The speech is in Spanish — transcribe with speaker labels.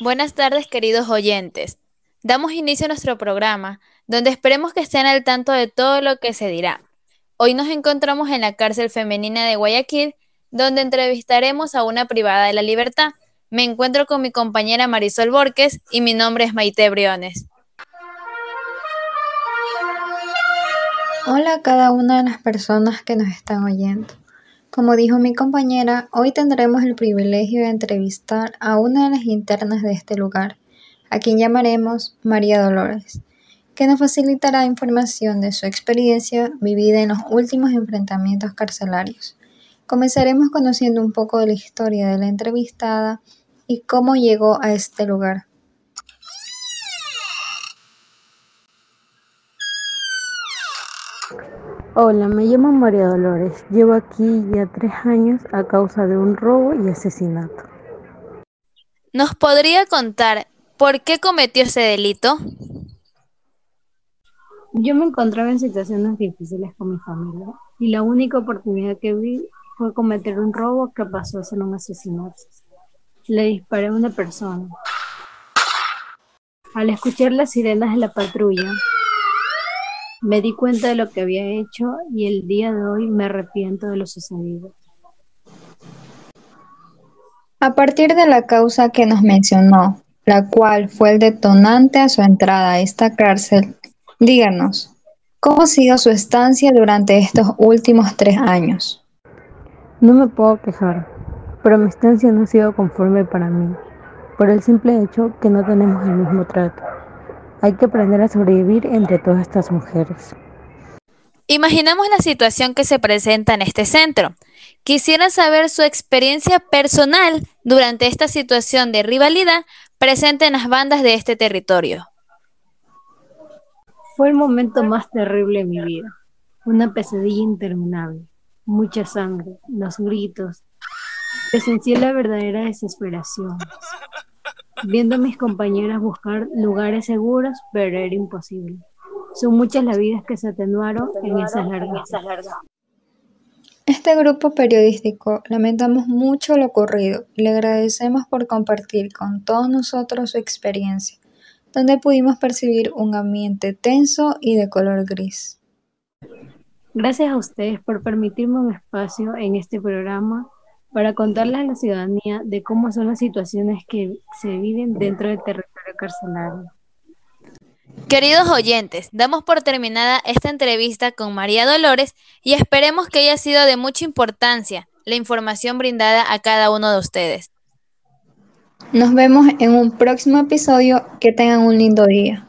Speaker 1: Buenas tardes, queridos oyentes. Damos inicio a nuestro programa, donde esperemos que estén al tanto de todo lo que se dirá. Hoy nos encontramos en la cárcel femenina de Guayaquil, donde entrevistaremos a una privada de la libertad. Me encuentro con mi compañera Marisol Borges y mi nombre es Maite Briones.
Speaker 2: Hola a cada una de las personas que nos están oyendo. Como dijo mi compañera, hoy tendremos el privilegio de entrevistar a una de las internas de este lugar, a quien llamaremos María Dolores, que nos facilitará información de su experiencia vivida en los últimos enfrentamientos carcelarios. Comenzaremos conociendo un poco de la historia de la entrevistada y cómo llegó a este lugar.
Speaker 3: Hola, me llamo María Dolores. Llevo aquí ya tres años a causa de un robo y asesinato.
Speaker 1: ¿Nos podría contar por qué cometió ese delito?
Speaker 3: Yo me encontraba en situaciones difíciles con mi familia y la única oportunidad que vi fue cometer un robo que pasó a ser un asesinato. Le disparé a una persona. Al escuchar las sirenas de la patrulla, me di cuenta de lo que había hecho y el día de hoy me arrepiento de lo sucedido.
Speaker 2: A partir de la causa que nos mencionó, la cual fue el detonante a su entrada a esta cárcel, díganos, ¿cómo ha sido su estancia durante estos últimos tres años?
Speaker 3: No me puedo quejar, pero mi estancia no ha sido conforme para mí, por el simple hecho que no tenemos el mismo trato. Hay que aprender a sobrevivir entre todas estas mujeres.
Speaker 1: Imaginamos la situación que se presenta en este centro. Quisiera saber su experiencia personal durante esta situación de rivalidad presente en las bandas de este territorio.
Speaker 3: Fue el momento más terrible de mi vida. Una pesadilla interminable, mucha sangre, los gritos. Presencié la verdadera desesperación viendo a mis compañeras buscar lugares seguros, pero era imposible. Son muchas las vidas que se atenuaron en esas largas.
Speaker 2: Este grupo periodístico lamentamos mucho lo ocurrido y le agradecemos por compartir con todos nosotros su experiencia, donde pudimos percibir un ambiente tenso y de color gris.
Speaker 3: Gracias a ustedes por permitirme un espacio en este programa para contarles a la ciudadanía de cómo son las situaciones que se viven dentro del territorio carcelario.
Speaker 1: Queridos oyentes, damos por terminada esta entrevista con María Dolores y esperemos que haya sido de mucha importancia la información brindada a cada uno de ustedes.
Speaker 2: Nos vemos en un próximo episodio. Que tengan un lindo día.